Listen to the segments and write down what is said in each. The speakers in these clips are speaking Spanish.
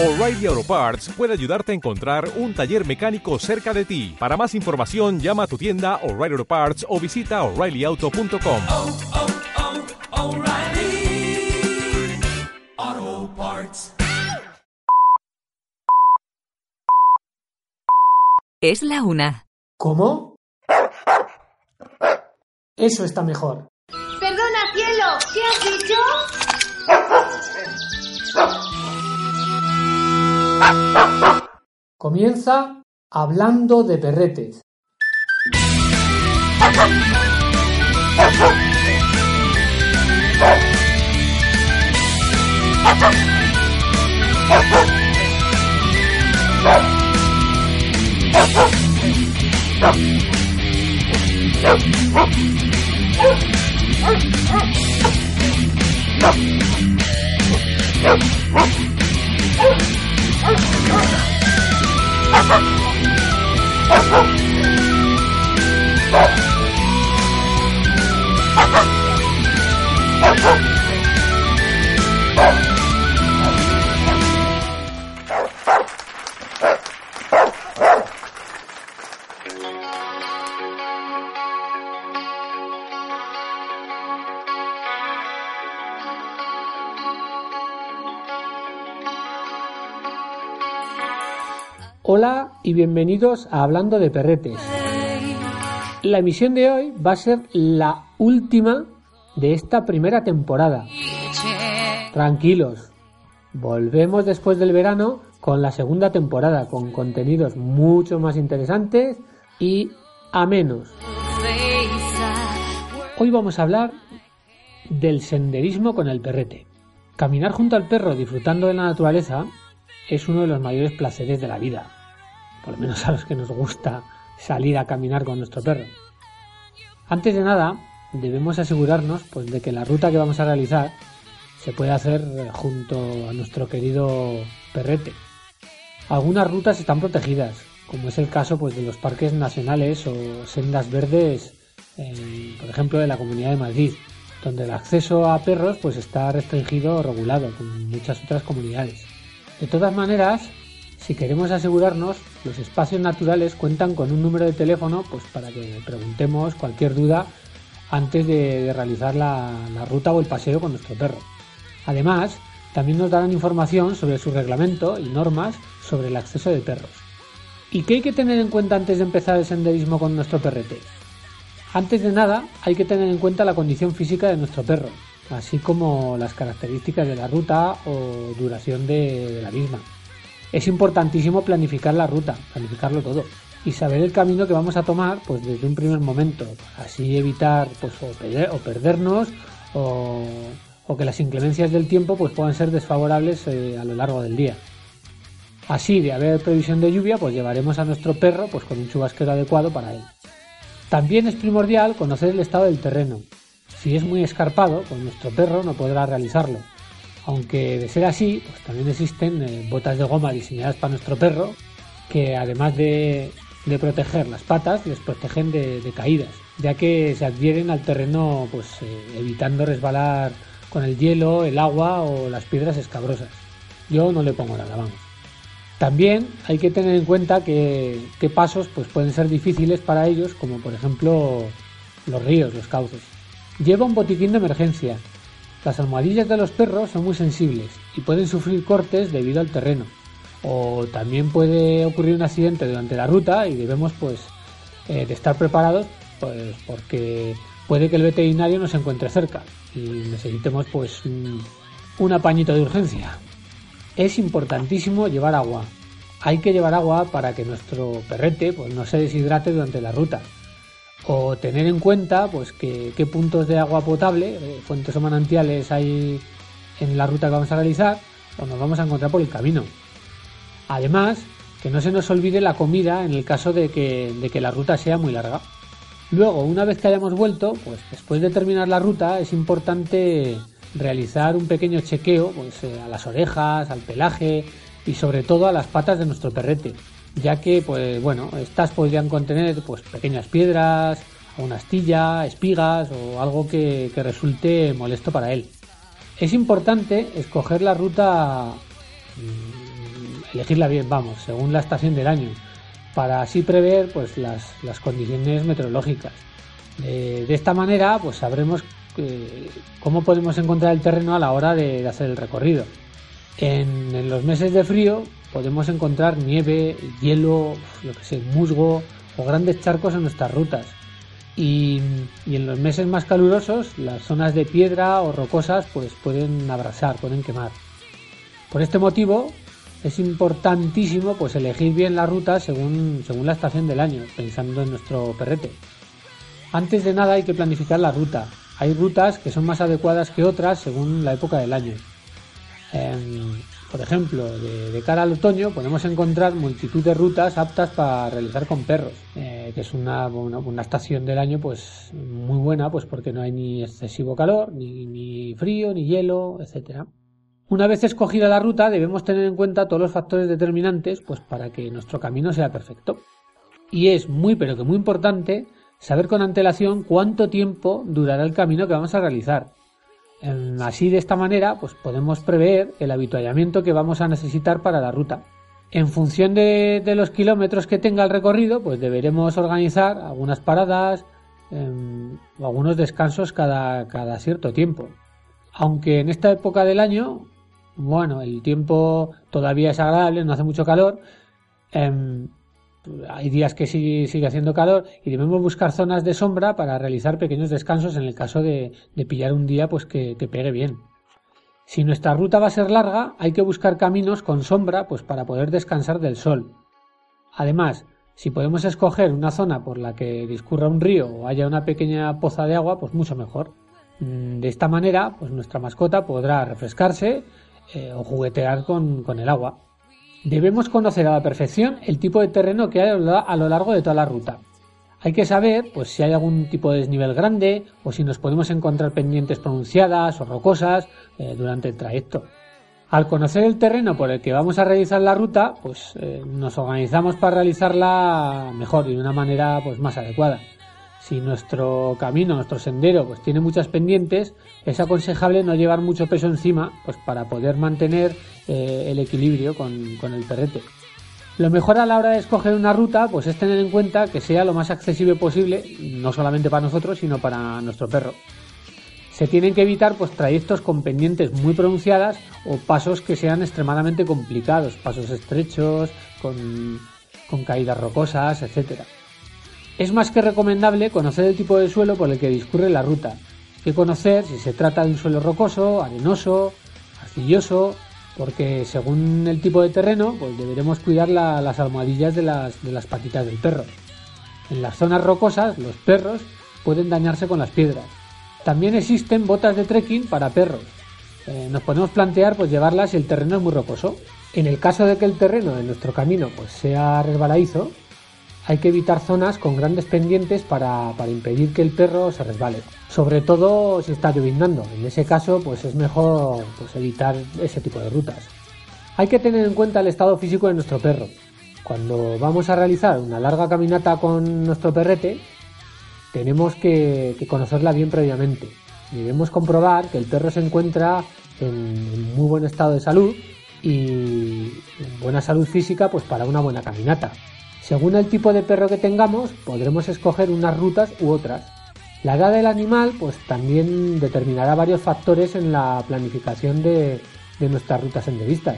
O'Reilly Auto Parts puede ayudarte a encontrar un taller mecánico cerca de ti. Para más información, llama a tu tienda O'Reilly Auto Parts o visita oreillyauto.com. oh, oh, Parts. Es la una. ¿Cómo? Eso está mejor. Perdona, cielo, ¿qué has dicho? Comienza hablando de perretes. Y bienvenidos a Hablando de Perretes. La emisión de hoy va a ser la última de esta primera temporada. Tranquilos, volvemos después del verano con la segunda temporada, con contenidos mucho más interesantes y amenos. Hoy vamos a hablar del senderismo con el perrete. Caminar junto al perro disfrutando de la naturaleza es uno de los mayores placeres de la vida, por menos a los que nos gusta salir a caminar con nuestro perro. Antes de nada, debemos asegurarnos pues, de que la ruta que vamos a realizar se puede hacer eh, junto a nuestro querido perrete. Algunas rutas están protegidas, como es el caso pues, de los parques nacionales o sendas verdes, eh, por ejemplo, de la Comunidad de Madrid, donde el acceso a perros pues, está restringido o regulado, como en muchas otras comunidades. De todas maneras, si queremos asegurarnos, los espacios naturales cuentan con un número de teléfono pues, para que preguntemos cualquier duda antes de, realizar la, la ruta o el paseo con nuestro perro. Además, también nos darán información sobre su reglamento y normas sobre el acceso de perros. ¿Y qué hay que tener en cuenta antes de empezar el senderismo con nuestro perrete? Antes de nada, hay que tener en cuenta la condición física de nuestro perro, así como las características de la ruta o duración de la misma. Es importantísimo planificar la ruta, planificarlo todo y saber el camino que vamos a tomar pues desde un primer momento, así evitar pues o, perder- o perdernos o, que las inclemencias del tiempo pues puedan ser desfavorables eh, a lo largo del día. Así, de haber previsión de lluvia, pues llevaremos a nuestro perro pues con un chubasquero adecuado para él. También es primordial conocer el estado del terreno. Si es muy escarpado, pues nuestro perro no podrá realizarlo. Aunque de ser así, pues también existen eh, botas de goma diseñadas para nuestro perro, que además de, proteger las patas, les protegen de, de caídas, ya que se adhieren al terreno pues eh, evitando resbalar con el hielo, el agua o las piedras escabrosas. Yo no le pongo nada, vamos. También hay que tener en cuenta que, que pasos pues, pueden ser difíciles para ellos, como por ejemplo los ríos, los cauces. Lleva un botiquín de emergencia. Las almohadillas de los perros son muy sensibles y pueden sufrir cortes debido al terreno. O también puede ocurrir un accidente durante la ruta y debemos pues eh, de estar preparados pues porque puede que el veterinario no se encuentre cerca y necesitemos pues un, un apañito de urgencia. Es importantísimo llevar agua. Hay que llevar agua para que nuestro perrete pues, no se deshidrate durante la ruta. O tener en cuenta pues, que, qué puntos de agua potable, eh, fuentes o manantiales hay en la ruta que vamos a realizar o nos vamos a encontrar por el camino. Además, que no se nos olvide la comida en el caso de que, de que la ruta sea muy larga. Luego, una vez que hayamos vuelto, pues después de terminar la ruta es importante realizar un pequeño chequeo pues, eh, a las orejas, al pelaje y sobre todo a las patas de nuestro perrete, ya que pues bueno, estas podrían contener pues pequeñas piedras, una astilla, espigas o algo que, resulte molesto para él. Es importante escoger la ruta mm, elegirla bien, vamos, según la estación del año, para así prever pues las, las condiciones meteorológicas. de esta manera, pues sabremos eh, cómo podemos encontrar el terreno a la hora de, hacer el recorrido. En, los meses de frío podemos encontrar nieve, hielo, lo que sé, musgo o grandes charcos en nuestras rutas. Y, en los meses más calurosos las zonas de piedra o rocosas pues pueden abrasar, pueden quemar. Por este motivo es importantísimo pues elegir bien la ruta según, según la estación del año, pensando en nuestro perrete. Antes de nada hay que planificar la ruta. Hay rutas que son más adecuadas que otras según la época del año. Em, por ejemplo, de, cara al otoño podemos encontrar multitud de rutas aptas para realizar con perros, eh, que es una, estación del año pues muy buena, pues porque no hay ni excesivo calor, ni, ni frío, ni hielo, etcétera. Una vez escogida la ruta, debemos tener en cuenta todos los factores determinantes, pues para que nuestro camino sea perfecto. Y es muy pero que muy importante saber con antelación cuánto tiempo durará el camino que vamos a realizar Así de esta manera pues podemos prever el habituallamiento que vamos a necesitar para la ruta. En función de, los kilómetros que tenga el recorrido, pues deberemos organizar algunas paradas em, o algunos descansos cada, cada cierto tiempo. Aunque en esta época del año, bueno, el tiempo todavía es agradable, no hace mucho calor, em, hay días que sigue, haciendo calor y debemos buscar zonas de sombra para realizar pequeños descansos en el caso de, pillar un día pues que, pegue bien. Si nuestra ruta va a ser larga, hay que buscar caminos con sombra pues para poder descansar del sol. Además, si podemos escoger una zona por la que discurra un río o haya una pequeña poza de agua, pues mucho mejor. Mm, de esta manera, pues nuestra mascota podrá refrescarse eh, o juguetear con el agua. Debemos conocer a la perfección el tipo de terreno que hay a lo largo de toda la ruta. Hay que saber pues, si hay algún tipo de desnivel grande o si nos podemos encontrar pendientes pronunciadas o rocosas eh, durante el trayecto. Al conocer el terreno por el que vamos a realizar la ruta, pues eh, nos organizamos para realizarla mejor y de una manera pues, más adecuada. Si nuestro camino, nuestro sendero, pues tiene muchas pendientes, es aconsejable no llevar mucho peso encima, pues para poder mantener eh, el equilibrio con, el perrete. Lo mejor a la hora de escoger una ruta, pues es tener en cuenta que sea lo más accesible posible, no solamente para nosotros, sino para nuestro perro. Se tienen que evitar pues trayectos con pendientes muy pronunciadas o pasos que sean extremadamente complicados, pasos estrechos, con, con caídas rocosas, etcétera. Es más que recomendable conocer el tipo de suelo por el que discurre la ruta, que conocer si se trata de un suelo rocoso, arenoso, arcilloso porque según el tipo de terreno, pues deberemos cuidar las almohadillas de las, de las patitas del perro. En las zonas rocosas, los perros pueden dañarse con las piedras. También existen botas de trekking para perros. Eh, nos podemos plantear pues llevarlas si el terreno es muy rocoso. En el caso de que el terreno de nuestro camino pues sea resbaladizo, hay que evitar zonas con grandes pendientes para, impedir que el perro se resbale. Sobre todo si está lloviznando. En ese caso, pues es mejor pues, evitar ese tipo de rutas. Hay que tener en cuenta el estado físico de nuestro perro. Cuando vamos a realizar una larga caminata con nuestro perrete, tenemos que, conocerla bien previamente. Debemos comprobar que el perro se encuentra en, muy buen estado de salud y en buena salud física pues para una buena caminata. Según el tipo de perro que tengamos, podremos escoger unas rutas u otras. La edad del animal pues también determinará varios factores en la planificación de, nuestras rutas senderistas,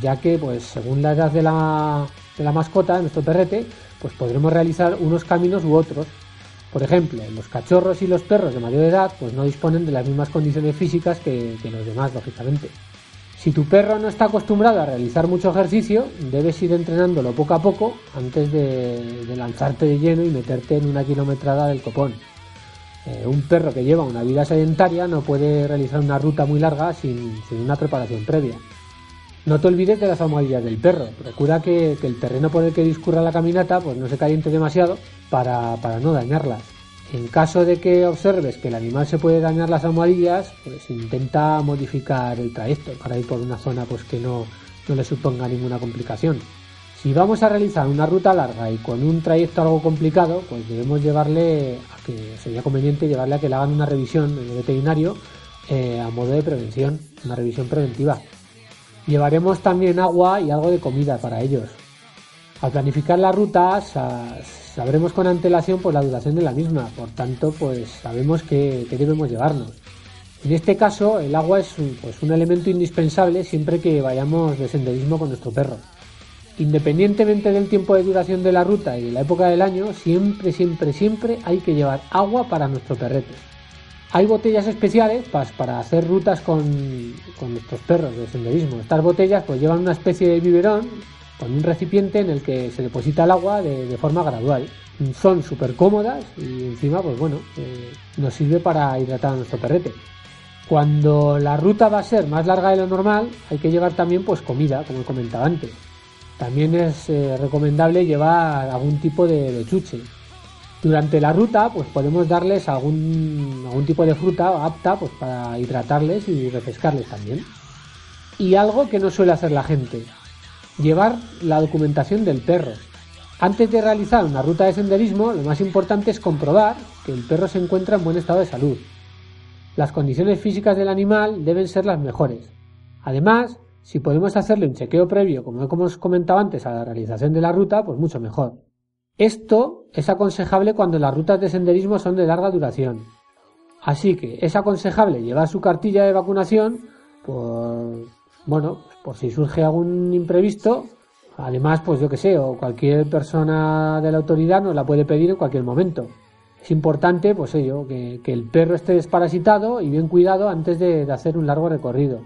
ya que pues según la edad de la, de la mascota, de nuestro perrete, pues podremos realizar unos caminos u otros. Por ejemplo, los cachorros y los perros de mayor edad pues no disponen de las mismas condiciones físicas que, que los demás, lógicamente. Si tu perro no está acostumbrado a realizar mucho ejercicio, debes ir entrenándolo poco a poco antes de, lanzarte de lleno y meterte en una kilometrada del copón. Eh, un perro que lleva una vida sedentaria no puede realizar una ruta muy larga sin, una preparación previa. No te olvides de las almohadillas del perro. Procura que, el terreno por el que discurra la caminata pues no se caliente demasiado para no dañarlas. En caso de que observes que el animal se puede dañar las almohadillas, pues intenta modificar el trayecto para ir por una zona pues que no, no le suponga ninguna complicación. Si vamos a realizar una ruta larga y con un trayecto algo complicado, pues debemos llevarle a que sería conveniente llevarle a que le hagan una revisión en el veterinario eh, a modo de prevención, una revisión preventiva. Llevaremos también agua y algo de comida para ellos. Al planificar la ruta sabremos con antelación pues, la duración de la misma, por tanto pues sabemos qué, debemos llevarnos. En este caso el agua es pues, un elemento indispensable siempre que vayamos de senderismo con nuestro perro. Independientemente del tiempo de duración de la ruta y de la época del año, siempre, siempre, siempre hay que llevar agua para nuestro perrete. Hay botellas especiales para hacer rutas con, nuestros perros de senderismo. Estas botellas pues llevan una especie de biberón con un recipiente en el que se deposita el agua de, forma gradual. Son súper cómodas y encima pues bueno, eh, nos sirve para hidratar nuestro perrete. Cuando la ruta va a ser más larga de lo normal, hay que llevar también pues comida, como he comentado antes. También es eh, recomendable llevar algún tipo de chuche, durante la ruta, pues podemos darles algún, algún tipo de fruta apta pues, para hidratarles y refrescarles también. Y algo que no suele hacer la gente, llevar la documentación del perro. Antes de realizar una ruta de senderismo, lo más importante es comprobar que el perro se encuentra en buen estado de salud. Las condiciones físicas del animal deben ser las mejores. Además, si podemos hacerle un chequeo previo, como hemos comentado antes, a la realización de la ruta, pues mucho mejor. Esto es aconsejable cuando las rutas de senderismo son de larga duración. Así que es aconsejable llevar su cartilla de vacunación por, bueno, por si surge algún imprevisto. Además, pues yo que sé, o cualquier persona de la autoridad nos la puede pedir en cualquier momento. Es importante, pues ello, que, el perro esté desparasitado y bien cuidado antes de hacer un largo recorrido.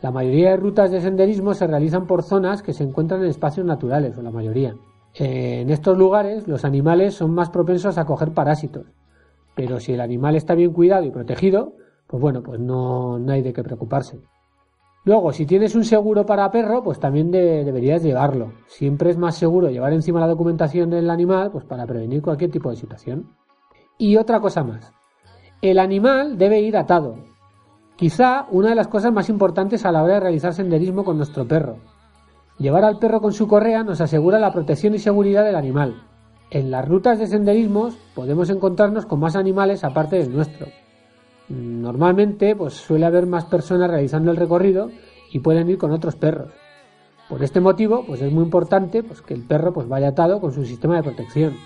La mayoría de rutas de senderismo se realizan por zonas que se encuentran en espacios naturales, o la mayoría. En estos lugares los animales son más propensos a coger parásitos, pero si el animal está bien cuidado y protegido, pues bueno, pues no, hay de qué preocuparse. Luego, si tienes un seguro para perro, pues también deberías llevarlo. Siempre es más seguro llevar encima la documentación del animal, pues para prevenir cualquier tipo de situación. Y otra cosa más. El animal debe ir atado. Quizá una de las cosas más importantes a la hora de realizar senderismo con nuestro perro. Llevar al perro con su correa nos asegura la protección y seguridad del animal. En las rutas de senderismos podemos encontrarnos con más animales aparte del nuestro. Normalmente pues suele haber más personas realizando el recorrido y pueden ir con otros perros. Por este motivo, pues es muy importante pues, que el perro pues, vaya atado con su sistema de protección.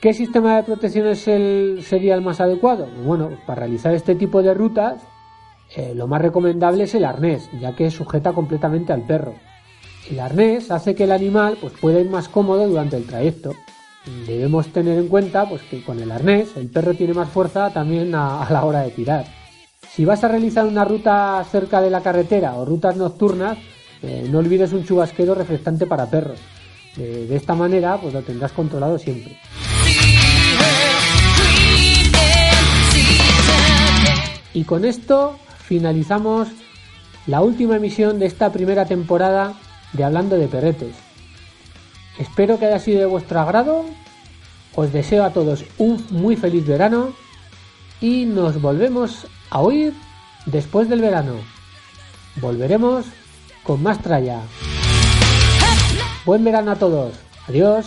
¿Qué sistema de protección es el, sería el más adecuado? Bueno, para realizar este tipo de rutas, eh, lo más recomendable es el arnés, ya que sujeta completamente al perro. El arnés hace que el animal pues, pueda ir más cómodo durante el trayecto. Debemos tener en cuenta pues, que con el arnés el perro tiene más fuerza también a, la hora de tirar. Si vas a realizar una ruta cerca de la carretera o rutas nocturnas, eh, no olvides un chubasquero refrescante para perros. de esta manera pues lo tendrás controlado siempre. Y con esto finalizamos la última emisión de esta primera temporada de Hablando de Perretes. Espero que haya sido de vuestro agrado. Os deseo a todos un muy feliz verano y nos volvemos a oír después del verano. Volveremos con más tralla. Buen verano a todos. Adiós.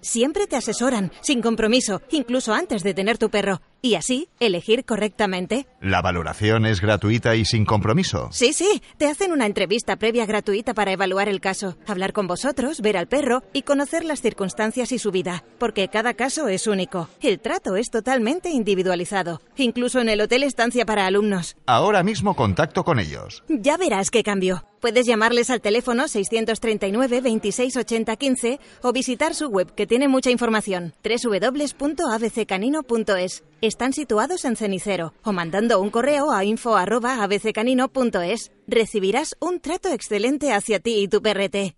Siempre te asesoran, sin compromiso, incluso antes de tener tu perro. Y así, elegir correctamente. ¿La valoración es gratuita y sin compromiso? Sí, sí, te hacen una entrevista previa gratuita para evaluar el caso, hablar con vosotros, ver al perro y conocer las circunstancias y su vida, porque cada caso es único. El trato es totalmente individualizado, incluso en el hotel estancia para alumnos. Ahora mismo contacto con ellos. Ya verás qué cambio. Puedes llamarles al teléfono 639 26 80 15 o visitar su web que tiene mucha información www.abccanino.es. Están situados en Cenicero o mandando un correo a info@abccanino.es. Recibirás un trato excelente hacia ti y tu perrete.